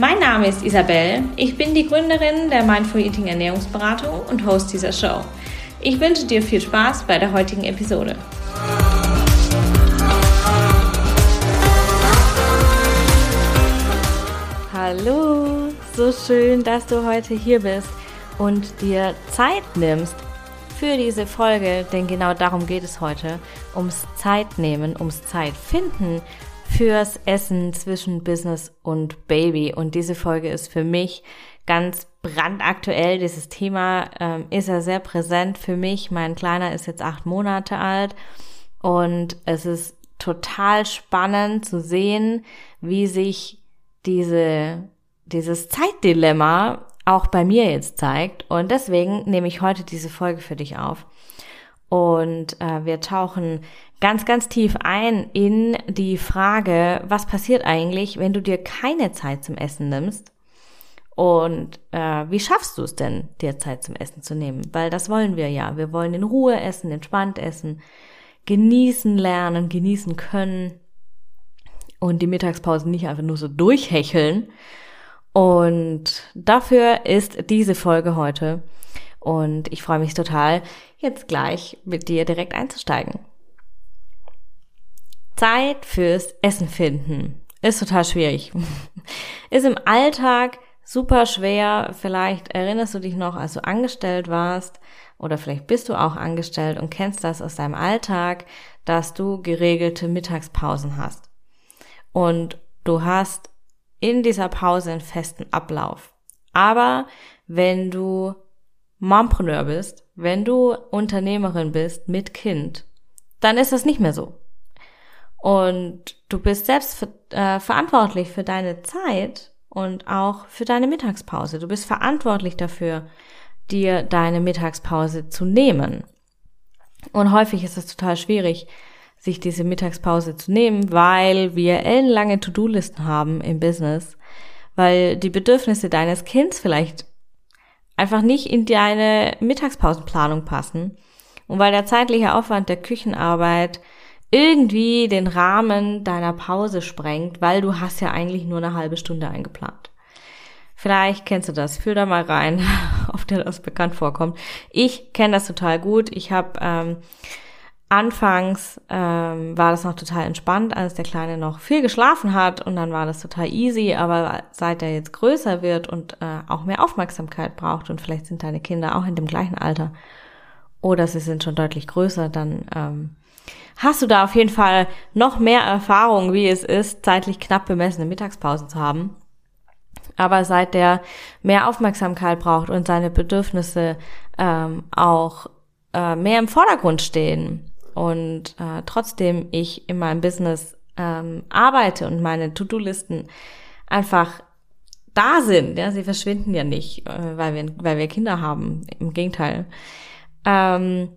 Mein Name ist Isabel, ich bin die Gründerin der Mindful Eating Ernährungsberatung und Host dieser Show. Ich wünsche dir viel Spaß bei der heutigen Episode. Hallo, so schön, dass du heute hier bist und dir Zeit nimmst für diese Folge, denn genau darum geht es heute, ums Zeitnehmen, ums Zeitfinden fürs Essen zwischen Business und Baby. Und diese Folge ist für mich ganz brandaktuell. Dieses Thema ähm, ist ja sehr präsent für mich. Mein Kleiner ist jetzt acht Monate alt und es ist total spannend zu sehen, wie sich diese, dieses Zeitdilemma auch bei mir jetzt zeigt. Und deswegen nehme ich heute diese Folge für dich auf. Und äh, wir tauchen ganz, ganz tief ein in die Frage, was passiert eigentlich, wenn du dir keine Zeit zum Essen nimmst? Und äh, wie schaffst du es denn, dir Zeit zum Essen zu nehmen? Weil das wollen wir ja. Wir wollen in Ruhe essen, entspannt essen, genießen lernen, genießen können und die Mittagspause nicht einfach nur so durchhecheln, und dafür ist diese Folge heute. Und ich freue mich total, jetzt gleich mit dir direkt einzusteigen. Zeit fürs Essen finden ist total schwierig. ist im Alltag super schwer. Vielleicht erinnerst du dich noch, als du angestellt warst oder vielleicht bist du auch angestellt und kennst das aus deinem Alltag, dass du geregelte Mittagspausen hast. Und du hast in dieser Pause einen festen Ablauf. Aber wenn du Mompreneur bist, wenn du Unternehmerin bist mit Kind, dann ist das nicht mehr so. Und du bist selbst für, äh, verantwortlich für deine Zeit und auch für deine Mittagspause. Du bist verantwortlich dafür, dir deine Mittagspause zu nehmen. Und häufig ist es total schwierig, sich diese Mittagspause zu nehmen, weil wir ellenlange To-Do-Listen haben im Business, weil die Bedürfnisse deines Kindes vielleicht einfach nicht in deine Mittagspausenplanung passen und weil der zeitliche Aufwand der Küchenarbeit irgendwie den Rahmen deiner Pause sprengt, weil du hast ja eigentlich nur eine halbe Stunde eingeplant. Vielleicht kennst du das. Fühl da mal rein, ob dir das bekannt vorkommt. Ich kenne das total gut. Ich habe ähm, Anfangs ähm, war das noch total entspannt, als der Kleine noch viel geschlafen hat und dann war das total easy, aber seit er jetzt größer wird und äh, auch mehr Aufmerksamkeit braucht und vielleicht sind deine Kinder auch in dem gleichen Alter oder sie sind schon deutlich größer, dann ähm, hast du da auf jeden Fall noch mehr Erfahrung, wie es ist, zeitlich knapp bemessene Mittagspausen zu haben. Aber seit der mehr Aufmerksamkeit braucht und seine Bedürfnisse ähm, auch äh, mehr im Vordergrund stehen, und äh, trotzdem ich in meinem Business ähm, arbeite und meine To-Do-Listen einfach da sind, ja, sie verschwinden ja nicht, äh, weil wir, weil wir Kinder haben, im Gegenteil. Ähm,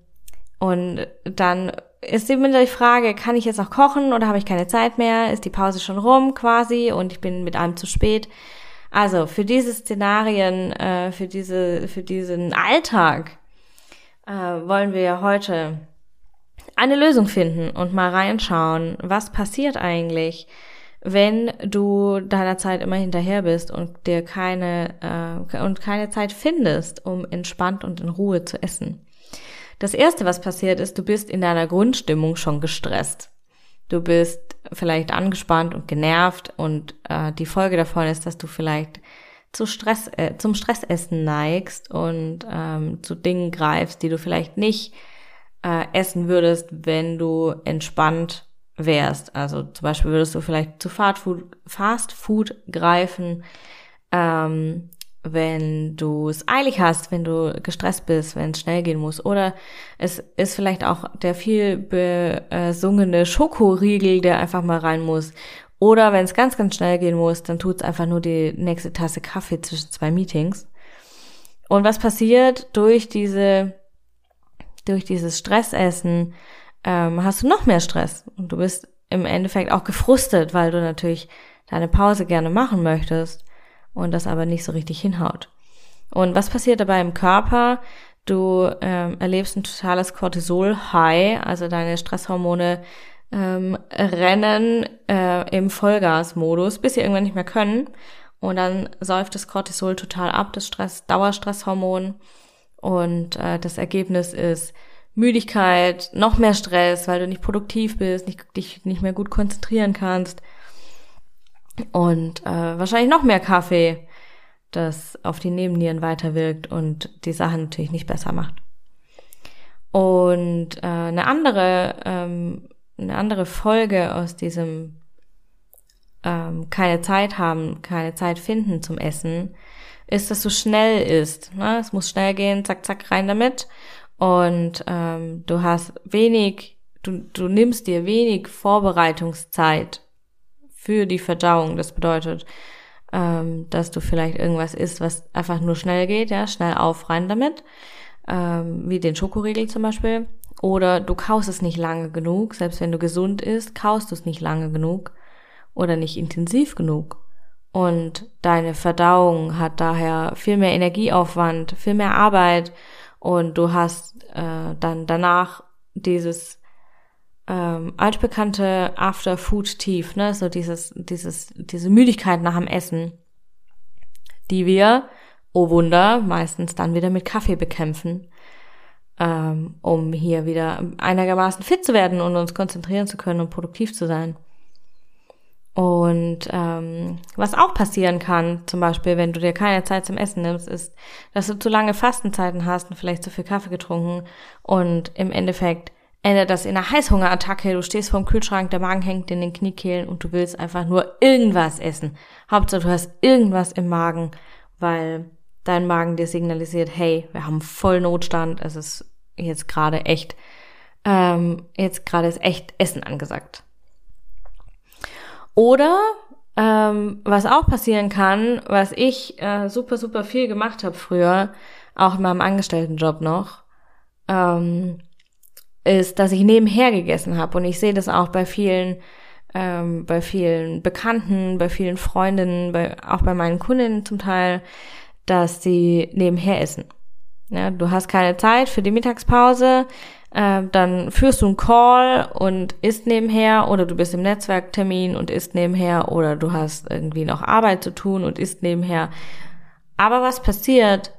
und dann ist eben die Frage, kann ich jetzt auch kochen oder habe ich keine Zeit mehr? Ist die Pause schon rum quasi und ich bin mit allem zu spät? Also für diese Szenarien, äh, für diese, für diesen Alltag äh, wollen wir heute eine Lösung finden und mal reinschauen, was passiert eigentlich, wenn du deiner Zeit immer hinterher bist und dir keine äh, und keine Zeit findest, um entspannt und in Ruhe zu essen. Das erste, was passiert ist, du bist in deiner Grundstimmung schon gestresst. Du bist vielleicht angespannt und genervt und äh, die Folge davon ist, dass du vielleicht zu Stress, äh, zum Stressessen neigst und ähm, zu Dingen greifst, die du vielleicht nicht äh, essen würdest, wenn du entspannt wärst. Also zum Beispiel würdest du vielleicht zu Fast Food, Fast Food greifen, ähm, wenn du es eilig hast, wenn du gestresst bist, wenn es schnell gehen muss. Oder es ist vielleicht auch der viel besungene Schokoriegel, der einfach mal rein muss. Oder wenn es ganz, ganz schnell gehen muss, dann tut's einfach nur die nächste Tasse Kaffee zwischen zwei Meetings. Und was passiert durch diese, durch dieses Stressessen, ähm, hast du noch mehr Stress. Und du bist im Endeffekt auch gefrustet, weil du natürlich deine Pause gerne machen möchtest und das aber nicht so richtig hinhaut. Und was passiert dabei im Körper? Du ähm, erlebst ein totales Cortisol-High, also deine Stresshormone ähm, rennen äh, im Vollgasmodus, bis sie irgendwann nicht mehr können. Und dann säuft das Cortisol total ab, das Stress, Dauerstresshormon. Und äh, das Ergebnis ist Müdigkeit, noch mehr Stress, weil du nicht produktiv bist, nicht, dich nicht mehr gut konzentrieren kannst. Und äh, wahrscheinlich noch mehr Kaffee, das auf die Nebennieren weiterwirkt und die Sachen natürlich nicht besser macht. Und äh, eine andere ähm, eine andere Folge aus diesem ähm, keine Zeit haben, keine Zeit finden zum Essen, ist, dass du schnell isst. Ne? Es muss schnell gehen, zack, zack, rein damit. Und ähm, du hast wenig, du, du nimmst dir wenig Vorbereitungszeit für die Verdauung. Das bedeutet, ähm, dass du vielleicht irgendwas isst, was einfach nur schnell geht, ja, schnell auf, rein damit. Ähm, wie den Schokoriegel zum Beispiel. Oder du kaust es nicht lange genug, selbst wenn du gesund isst, kaust du es nicht lange genug oder nicht intensiv genug. Und deine Verdauung hat daher viel mehr Energieaufwand, viel mehr Arbeit und du hast äh, dann danach dieses ähm, altbekannte After-Food-Tief, ne, so dieses, dieses, diese Müdigkeit nach dem Essen, die wir, oh Wunder, meistens dann wieder mit Kaffee bekämpfen ähm, um hier wieder einigermaßen fit zu werden und uns konzentrieren zu können und produktiv zu sein. Und ähm, was auch passieren kann, zum Beispiel, wenn du dir keine Zeit zum Essen nimmst, ist, dass du zu lange Fastenzeiten hast und vielleicht zu viel Kaffee getrunken und im Endeffekt endet das in einer Heißhungerattacke. Du stehst vorm Kühlschrank, der Magen hängt in den Kniekehlen und du willst einfach nur irgendwas essen. Hauptsache, du hast irgendwas im Magen, weil dein Magen dir signalisiert, hey, wir haben voll Notstand, es ist jetzt gerade echt, ähm, jetzt gerade ist echt Essen angesagt. Oder ähm, was auch passieren kann, was ich äh, super, super viel gemacht habe früher, auch in meinem Angestelltenjob noch, ähm, ist, dass ich nebenher gegessen habe. Und ich sehe das auch bei vielen, ähm, bei vielen Bekannten, bei vielen Freundinnen, bei, auch bei meinen Kundinnen zum Teil, dass sie nebenher essen. Ja, du hast keine Zeit für die Mittagspause, äh, dann führst du einen Call und isst nebenher oder du bist im Netzwerktermin und isst nebenher oder du hast irgendwie noch Arbeit zu tun und isst nebenher. Aber was passiert?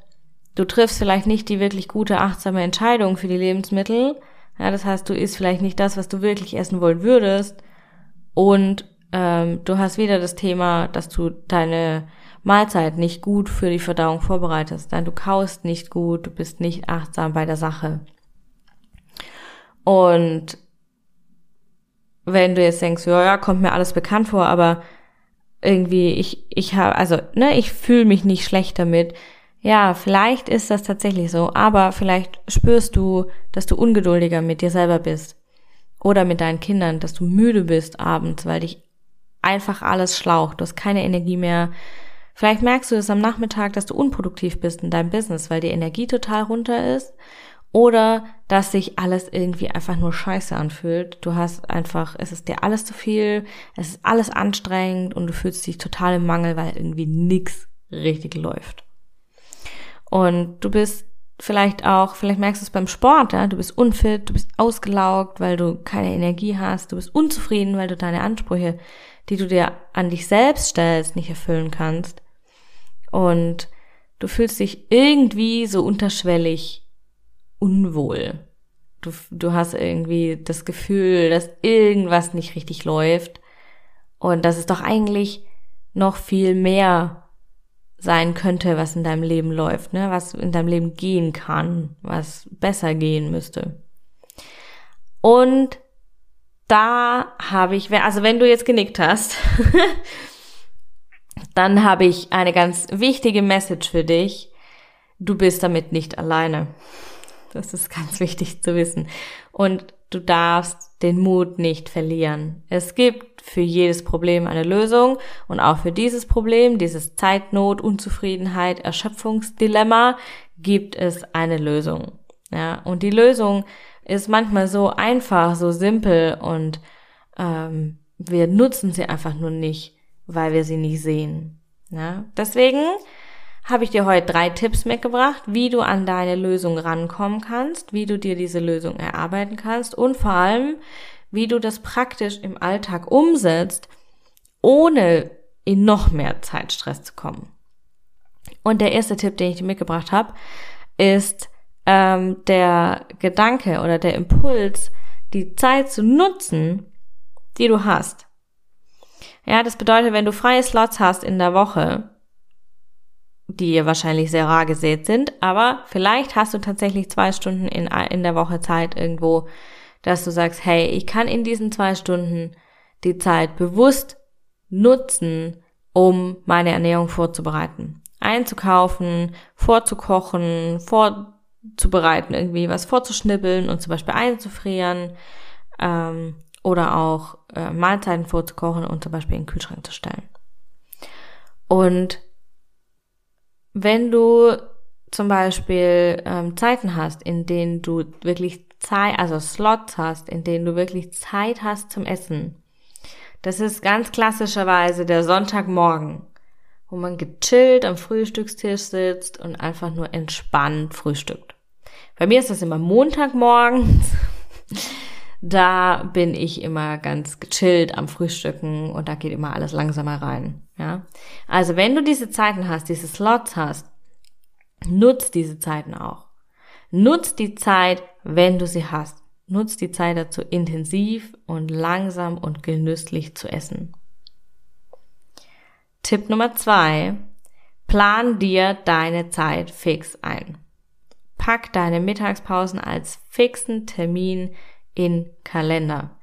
Du triffst vielleicht nicht die wirklich gute, achtsame Entscheidung für die Lebensmittel. Ja, das heißt, du isst vielleicht nicht das, was du wirklich essen wollen würdest. Und ähm, du hast wieder das Thema, dass du deine Mahlzeit nicht gut für die Verdauung vorbereitest. Dann du kaust nicht gut, du bist nicht achtsam bei der Sache. Und wenn du jetzt denkst, ja, ja, kommt mir alles bekannt vor, aber irgendwie ich ich habe also ne ich fühle mich nicht schlecht damit. Ja vielleicht ist das tatsächlich so aber vielleicht spürst du dass du ungeduldiger mit dir selber bist oder mit deinen Kindern dass du müde bist abends weil dich einfach alles schlaucht. Du hast keine Energie mehr. Vielleicht merkst du es am Nachmittag, dass du unproduktiv bist in deinem Business, weil die Energie total runter ist oder dass sich alles irgendwie einfach nur scheiße anfühlt. Du hast einfach, es ist dir alles zu viel, es ist alles anstrengend und du fühlst dich total im Mangel, weil irgendwie nichts richtig läuft. Und du bist vielleicht auch, vielleicht merkst du es beim Sport, ja, du bist unfit, du bist ausgelaugt, weil du keine Energie hast, du bist unzufrieden, weil du deine Ansprüche, die du dir an dich selbst stellst, nicht erfüllen kannst und du fühlst dich irgendwie so unterschwellig unwohl. Du, du hast irgendwie das Gefühl, dass irgendwas nicht richtig läuft und dass es doch eigentlich noch viel mehr sein könnte, was in deinem Leben läuft, ne? was in deinem Leben gehen kann, was besser gehen müsste. Und da habe ich, also wenn du jetzt genickt hast, dann habe ich eine ganz wichtige Message für dich. Du bist damit nicht alleine. Das ist ganz wichtig zu wissen. Und du darfst den Mut nicht verlieren. Es gibt für jedes Problem eine Lösung und auch für dieses Problem, dieses Zeitnot, Unzufriedenheit, Erschöpfungsdilemma, gibt es eine Lösung. Ja, und die Lösung ist manchmal so einfach, so simpel und ähm, wir nutzen sie einfach nur nicht, weil wir sie nicht sehen. Ja, deswegen habe ich dir heute drei Tipps mitgebracht, wie du an deine Lösung rankommen kannst, wie du dir diese Lösung erarbeiten kannst und vor allem, wie du das praktisch im Alltag umsetzt, ohne in noch mehr Zeitstress zu kommen. Und der erste Tipp, den ich dir mitgebracht habe, ist ähm, der Gedanke oder der Impuls, die Zeit zu nutzen, die du hast. Ja, das bedeutet, wenn du freie Slots hast in der Woche, die wahrscheinlich sehr rar gesät sind, aber vielleicht hast du tatsächlich zwei Stunden in, in der Woche Zeit irgendwo, dass du sagst, hey, ich kann in diesen zwei Stunden die Zeit bewusst nutzen, um meine Ernährung vorzubereiten. Einzukaufen, vorzukochen, vorzubereiten, irgendwie was vorzuschnibbeln und zum Beispiel einzufrieren ähm, oder auch äh, Mahlzeiten vorzukochen und zum Beispiel in den Kühlschrank zu stellen. Und wenn du zum Beispiel ähm, Zeiten hast, in denen du wirklich Zeit, also Slots hast, in denen du wirklich Zeit hast zum Essen. Das ist ganz klassischerweise der Sonntagmorgen, wo man gechillt am Frühstückstisch sitzt und einfach nur entspannt frühstückt. Bei mir ist das immer Montagmorgens. da bin ich immer ganz gechillt am Frühstücken und da geht immer alles langsamer rein. Ja, also wenn du diese Zeiten hast, diese Slots hast, nutz diese Zeiten auch. Nutz die Zeit, wenn du sie hast. Nutz die Zeit dazu, intensiv und langsam und genüsslich zu essen. Tipp Nummer zwei: Plan dir deine Zeit fix ein. Pack deine Mittagspausen als fixen Termin in Kalender.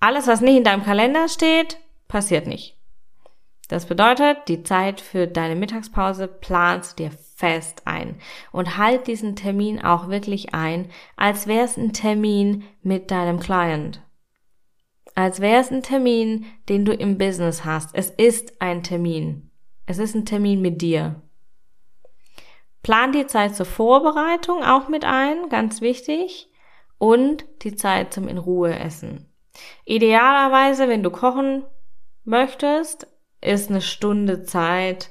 Alles, was nicht in deinem Kalender steht, passiert nicht. Das bedeutet, die Zeit für deine Mittagspause planst dir fest ein und halt diesen Termin auch wirklich ein, als wäre es ein Termin mit deinem Client. Als wäre es ein Termin, den du im Business hast. Es ist ein Termin. Es ist ein Termin mit dir. Plan die Zeit zur Vorbereitung auch mit ein, ganz wichtig und die Zeit zum in Ruhe essen. Idealerweise, wenn du kochen möchtest, ist eine Stunde Zeit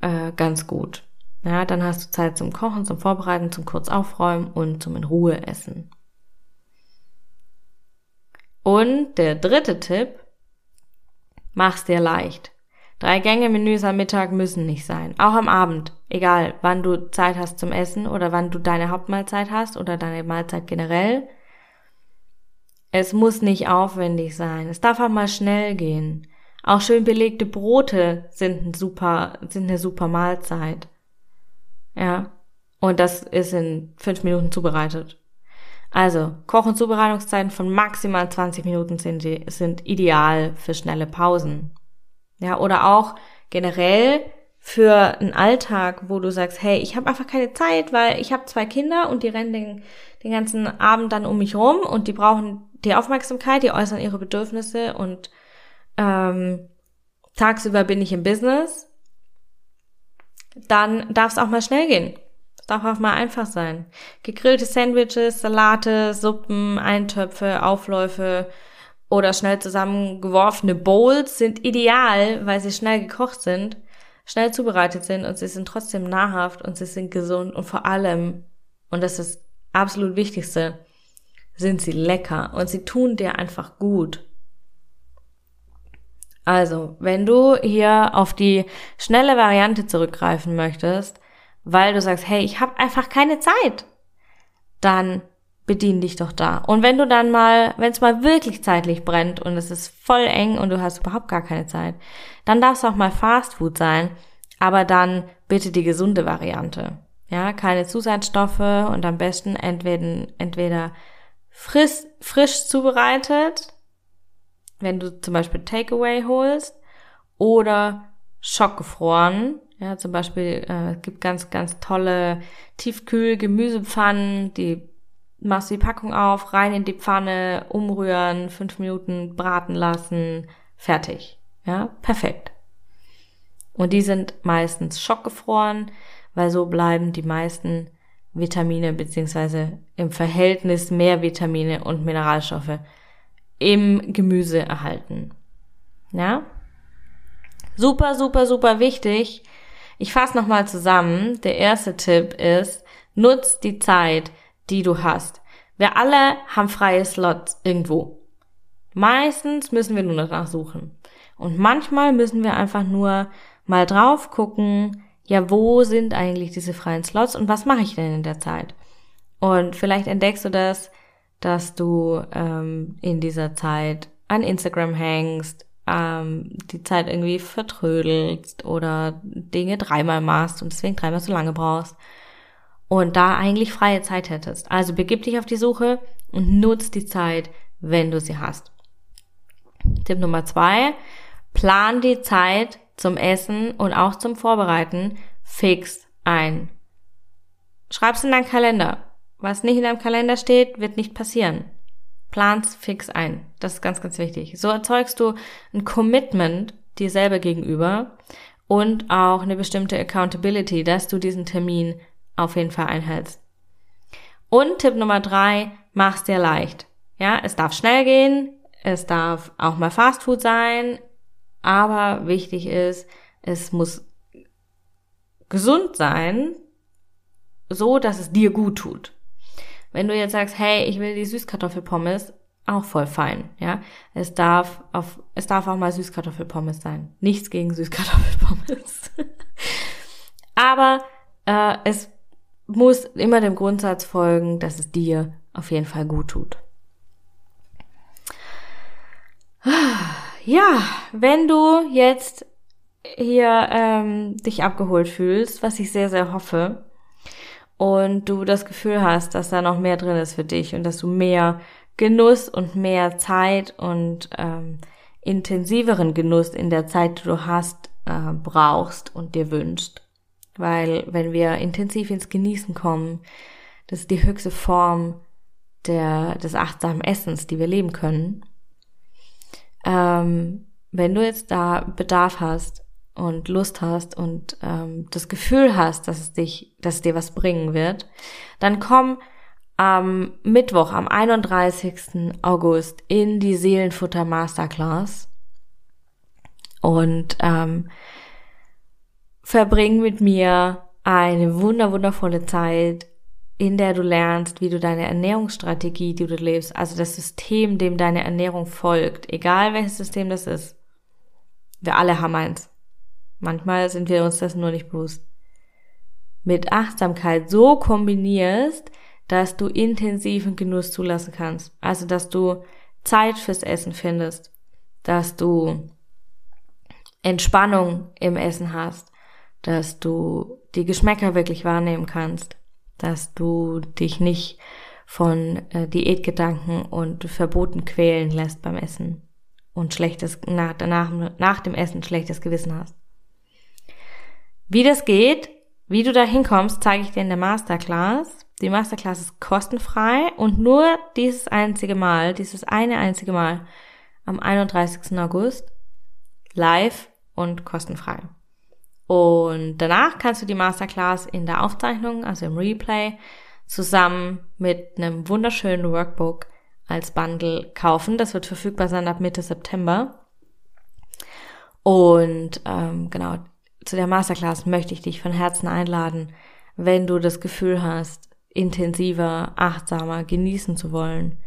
äh, ganz gut. Ja, dann hast du Zeit zum Kochen, zum Vorbereiten, zum kurz aufräumen und zum in Ruhe essen. Und der dritte Tipp, mach's dir leicht. Drei Gänge Menüs am Mittag müssen nicht sein. Auch am Abend. Egal, wann du Zeit hast zum Essen oder wann du deine Hauptmahlzeit hast oder deine Mahlzeit generell. Es muss nicht aufwendig sein. Es darf auch mal schnell gehen. Auch schön belegte Brote sind ein super, sind eine super Mahlzeit. Ja. Und das ist in fünf Minuten zubereitet. Also, Koch- und Zubereitungszeiten von maximal 20 Minuten sind, sind ideal für schnelle Pausen. Ja, oder auch generell für einen Alltag, wo du sagst, hey, ich habe einfach keine Zeit, weil ich habe zwei Kinder und die rennen den, den ganzen Abend dann um mich rum und die brauchen die Aufmerksamkeit, die äußern ihre Bedürfnisse und ähm, tagsüber bin ich im Business, dann darf es auch mal schnell gehen. Es darf auch mal einfach sein. Gegrillte Sandwiches, Salate, Suppen, Eintöpfe, Aufläufe, oder schnell zusammengeworfene Bowls sind ideal, weil sie schnell gekocht sind, schnell zubereitet sind und sie sind trotzdem nahrhaft und sie sind gesund und vor allem, und das ist das absolut Wichtigste, sind sie lecker und sie tun dir einfach gut. Also, wenn du hier auf die schnelle Variante zurückgreifen möchtest, weil du sagst, hey, ich habe einfach keine Zeit, dann bedien dich doch da. Und wenn du dann mal, wenn es mal wirklich zeitlich brennt und es ist voll eng und du hast überhaupt gar keine Zeit, dann darf es auch mal Fast Food sein, aber dann bitte die gesunde Variante. Ja, keine Zusatzstoffe und am besten entweder, entweder frisch, frisch zubereitet, wenn du zum Beispiel Takeaway holst, oder schockgefroren. Ja, zum Beispiel, äh, es gibt ganz, ganz tolle Tiefkühl-Gemüsepfannen, die machst du die Packung auf, rein in die Pfanne, umrühren, fünf Minuten braten lassen, fertig. Ja, perfekt. Und die sind meistens schockgefroren, weil so bleiben die meisten Vitamine beziehungsweise im Verhältnis mehr Vitamine und Mineralstoffe im Gemüse erhalten. Ja? Super, super, super wichtig. Ich fasse nochmal zusammen. Der erste Tipp ist, nutz die Zeit, die du hast. Wir alle haben freie Slots irgendwo. Meistens müssen wir nur danach suchen. Und manchmal müssen wir einfach nur mal drauf gucken, ja, wo sind eigentlich diese freien Slots und was mache ich denn in der Zeit? Und vielleicht entdeckst du das, dass du ähm, in dieser Zeit an Instagram hängst, ähm, die Zeit irgendwie vertrödelst oder Dinge dreimal machst und deswegen dreimal so lange brauchst und da eigentlich freie Zeit hättest. Also begib dich auf die Suche und nutz die Zeit, wenn du sie hast. Tipp Nummer zwei, plan die Zeit zum Essen und auch zum Vorbereiten fix ein. Schreib's in deinen Kalender. Was nicht in deinem Kalender steht, wird nicht passieren. Plan's fix ein. Das ist ganz, ganz wichtig. So erzeugst du ein Commitment dir selber gegenüber und auch eine bestimmte Accountability, dass du diesen Termin auf jeden Fall einhältst. Und Tipp Nummer drei, mach's dir leicht. Ja, es darf schnell gehen, es darf auch mal Fastfood sein, aber wichtig ist, es muss gesund sein, so dass es dir gut tut. Wenn du jetzt sagst, hey, ich will die Süßkartoffelpommes, auch voll fein, ja. Es darf auf, es darf auch mal Süßkartoffelpommes sein. Nichts gegen Süßkartoffelpommes. Aber äh, es muss immer dem Grundsatz folgen, dass es dir auf jeden Fall gut tut. Ja, wenn du jetzt hier ähm, dich abgeholt fühlst, was ich sehr, sehr hoffe, und du das Gefühl hast, dass da noch mehr drin ist für dich und dass du mehr Genuss und mehr Zeit und ähm, intensiveren Genuss in der Zeit, die du hast, äh, brauchst und dir wünschst. Weil wenn wir intensiv ins Genießen kommen, das ist die höchste Form der, des achtsamen Essens, die wir leben können. Ähm, wenn du jetzt da Bedarf hast und Lust hast und ähm, das Gefühl hast, dass es dich, dass es dir was bringen wird, dann komm am Mittwoch, am 31. August in die Seelenfutter Masterclass und ähm, verbring mit mir eine wunder wundervolle Zeit, in der du lernst, wie du deine Ernährungsstrategie, die du lebst, also das System, dem deine Ernährung folgt, egal welches System das ist. Wir alle haben eins. Manchmal sind wir uns das nur nicht bewusst. Mit Achtsamkeit so kombinierst, dass du intensiven Genuss zulassen kannst. Also, dass du Zeit fürs Essen findest, dass du Entspannung im Essen hast, dass du die Geschmäcker wirklich wahrnehmen kannst, dass du dich nicht von äh, Diätgedanken und Verboten quälen lässt beim Essen und schlechtes nach, danach, nach dem Essen schlechtes Gewissen hast. Wie das geht, wie du da hinkommst, zeige ich dir in der Masterclass. Die Masterclass ist kostenfrei und nur dieses einzige Mal, dieses eine einzige Mal am 31. August live und kostenfrei. Und danach kannst du die Masterclass in der Aufzeichnung, also im Replay, zusammen mit einem wunderschönen Workbook als Bundle kaufen. Das wird verfügbar sein ab Mitte September. Und ähm, genau, zu der Masterclass möchte ich dich von Herzen einladen, wenn du das Gefühl hast, intensiver, achtsamer genießen zu wollen.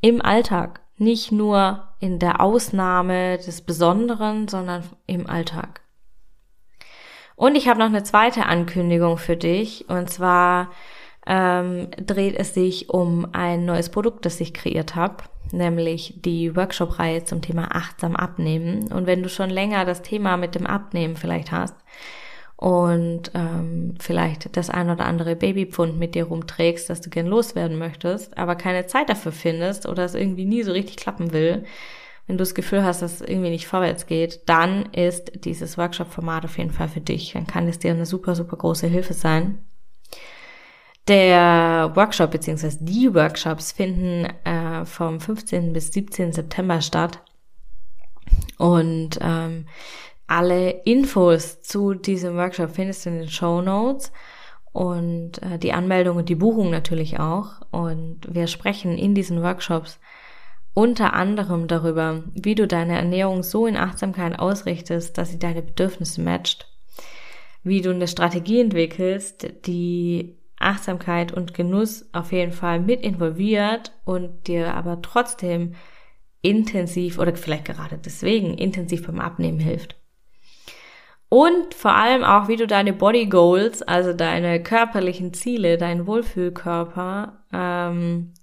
Im Alltag, nicht nur in der Ausnahme des Besonderen, sondern im Alltag. Und ich habe noch eine zweite Ankündigung für dich. Und zwar ähm, dreht es sich um ein neues Produkt, das ich kreiert habe, nämlich die Workshop-Reihe zum Thema achtsam abnehmen. Und wenn du schon länger das Thema mit dem Abnehmen vielleicht hast und ähm, vielleicht das ein oder andere Babypfund mit dir rumträgst, das du gern loswerden möchtest, aber keine Zeit dafür findest oder es irgendwie nie so richtig klappen will, wenn du das Gefühl hast, dass es irgendwie nicht vorwärts geht, dann ist dieses Workshop-Format auf jeden Fall für dich. Dann kann es dir eine super, super große Hilfe sein. Der Workshop bzw. die Workshops finden äh, vom 15. bis 17. September statt. Und ähm, alle Infos zu diesem Workshop findest du in den Show Notes und äh, die Anmeldung und die Buchung natürlich auch. Und wir sprechen in diesen Workshops unter anderem darüber, wie du deine Ernährung so in Achtsamkeit ausrichtest, dass sie deine Bedürfnisse matcht. Wie du eine Strategie entwickelst, die Achtsamkeit und Genuss auf jeden Fall mit involviert und dir aber trotzdem intensiv oder vielleicht gerade deswegen intensiv beim Abnehmen hilft. Und vor allem auch, wie du deine Body Goals, also deine körperlichen Ziele, deinen Wohlfühlkörper, ähm,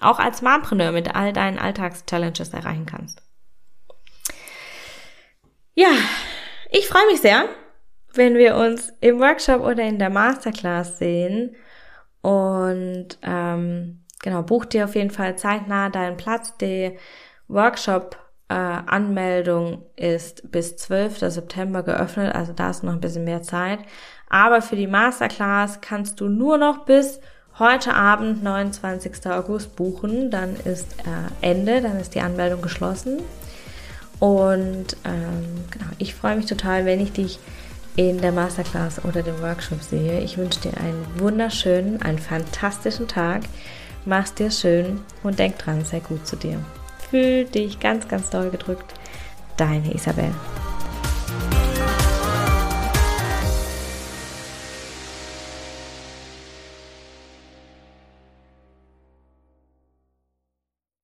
auch als Mompreneur mit all deinen Alltagschallenges erreichen kannst. Ja, ich freue mich sehr, wenn wir uns im Workshop oder in der Masterclass sehen. Und ähm, genau, buch dir auf jeden Fall zeitnah deinen Platz. Die Workshop-Anmeldung äh, ist bis 12. September geöffnet, also da ist noch ein bisschen mehr Zeit. Aber für die Masterclass kannst du nur noch bis heute Abend, 29. August, buchen. Dann ist äh, Ende, dann ist die Anmeldung geschlossen. Und ähm, genau, ich freue mich total, wenn ich dich in der Masterclass oder dem Workshop sehe. Ich wünsche dir einen wunderschönen, einen fantastischen Tag. Mach's dir schön und denk dran, sei gut zu dir. Fühl dich ganz, ganz doll gedrückt. Deine Isabel.